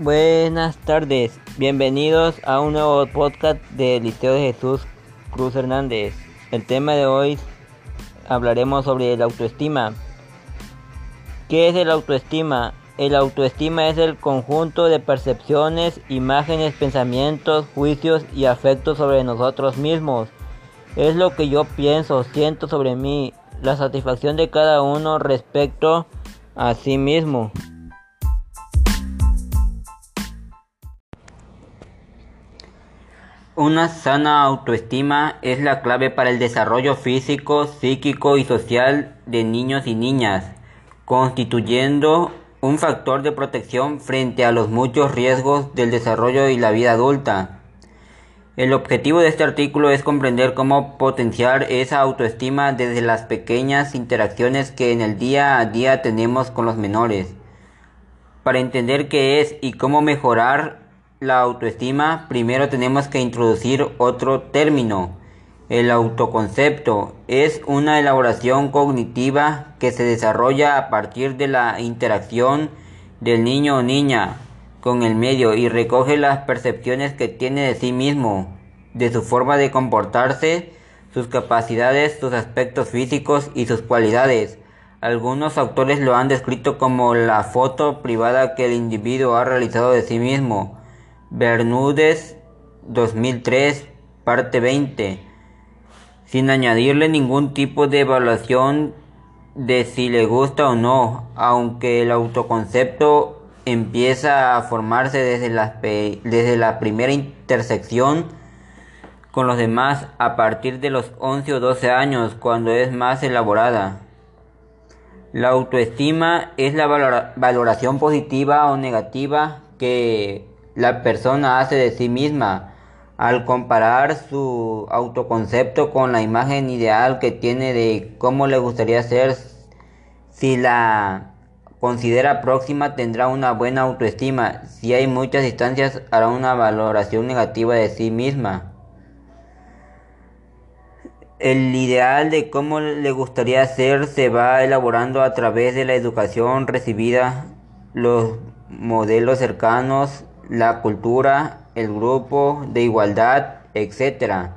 Buenas tardes, bienvenidos a un nuevo podcast del Liceo de Jesús Cruz Hernández. El tema de hoy hablaremos sobre la autoestima. ¿Qué es el autoestima? El autoestima es el conjunto de percepciones, imágenes, pensamientos, juicios y afectos sobre nosotros mismos. Es lo que yo pienso, siento sobre mí, la satisfacción de cada uno respecto a sí mismo. Una sana autoestima es la clave para el desarrollo físico, psíquico y social de niños y niñas, constituyendo un factor de protección frente a los muchos riesgos del desarrollo y la vida adulta. El objetivo de este artículo es comprender cómo potenciar esa autoestima desde las pequeñas interacciones que en el día a día tenemos con los menores. Para entender qué es y cómo mejorar la autoestima, primero tenemos que introducir otro término. El autoconcepto es una elaboración cognitiva que se desarrolla a partir de la interacción del niño o niña con el medio y recoge las percepciones que tiene de sí mismo, de su forma de comportarse, sus capacidades, sus aspectos físicos y sus cualidades. Algunos autores lo han descrito como la foto privada que el individuo ha realizado de sí mismo Bermúdez 2003, parte 20, sin añadirle ningún tipo de evaluación de si le gusta o no, aunque el autoconcepto empieza a formarse desde la, desde la primera intersección con los demás a partir de los 11 o 12 años, cuando es más elaborada. La autoestima es la valoración positiva o negativa que la persona hace de sí misma al comparar su autoconcepto con la imagen ideal que tiene de cómo le gustaría ser. Si la considera próxima tendrá una buena autoestima. Si hay muchas distancias hará una valoración negativa de sí misma. El ideal de cómo le gustaría ser se va elaborando a través de la educación recibida, los modelos cercanos la cultura, el grupo de igualdad, etc.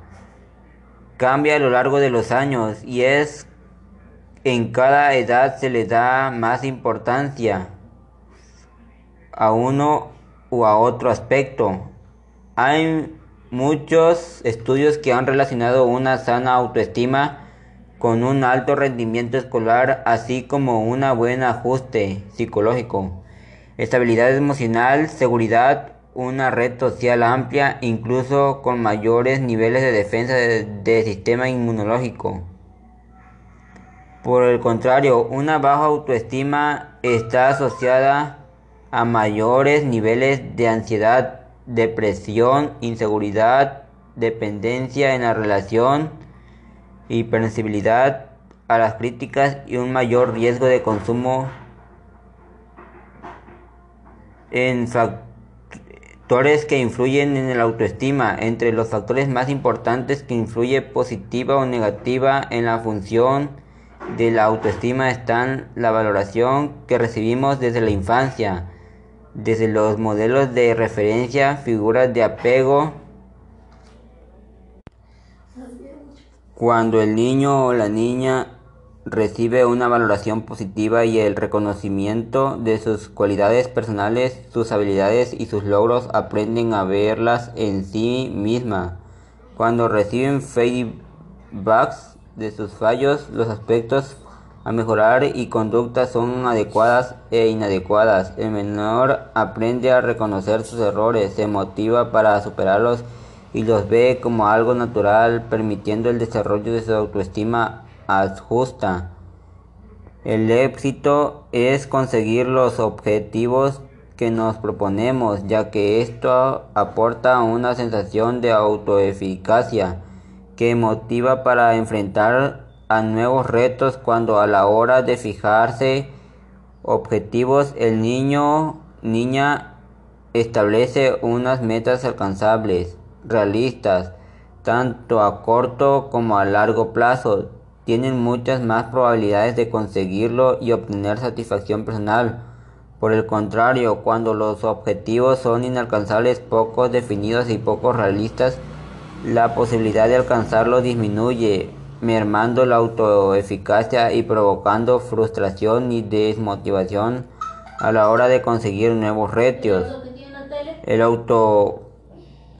Cambia a lo largo de los años y es en cada edad se le da más importancia a uno o a otro aspecto. Hay muchos estudios que han relacionado una sana autoestima con un alto rendimiento escolar, así como un buen ajuste psicológico estabilidad emocional, seguridad, una red social amplia, incluso con mayores niveles de defensa del de sistema inmunológico. Por el contrario, una baja autoestima está asociada a mayores niveles de ansiedad, depresión, inseguridad, dependencia en la relación, hipersensibilidad a las críticas y un mayor riesgo de consumo en factores que influyen en la autoestima. Entre los factores más importantes que influye positiva o negativa en la función de la autoestima están la valoración que recibimos desde la infancia, desde los modelos de referencia, figuras de apego, cuando el niño o la niña recibe una valoración positiva y el reconocimiento de sus cualidades personales, sus habilidades y sus logros aprenden a verlas en sí misma. Cuando reciben feedbacks de sus fallos, los aspectos a mejorar y conductas son adecuadas e inadecuadas. El menor aprende a reconocer sus errores, se motiva para superarlos y los ve como algo natural, permitiendo el desarrollo de su autoestima justa. El éxito es conseguir los objetivos que nos proponemos, ya que esto aporta una sensación de autoeficacia que motiva para enfrentar a nuevos retos cuando a la hora de fijarse objetivos el niño niña establece unas metas alcanzables, realistas, tanto a corto como a largo plazo, tienen muchas más probabilidades de conseguirlo y obtener satisfacción personal. Por el contrario, cuando los objetivos son inalcanzables, poco definidos y poco realistas, la posibilidad de alcanzarlos disminuye, mermando la autoeficacia y provocando frustración y desmotivación a la hora de conseguir nuevos retos. El auto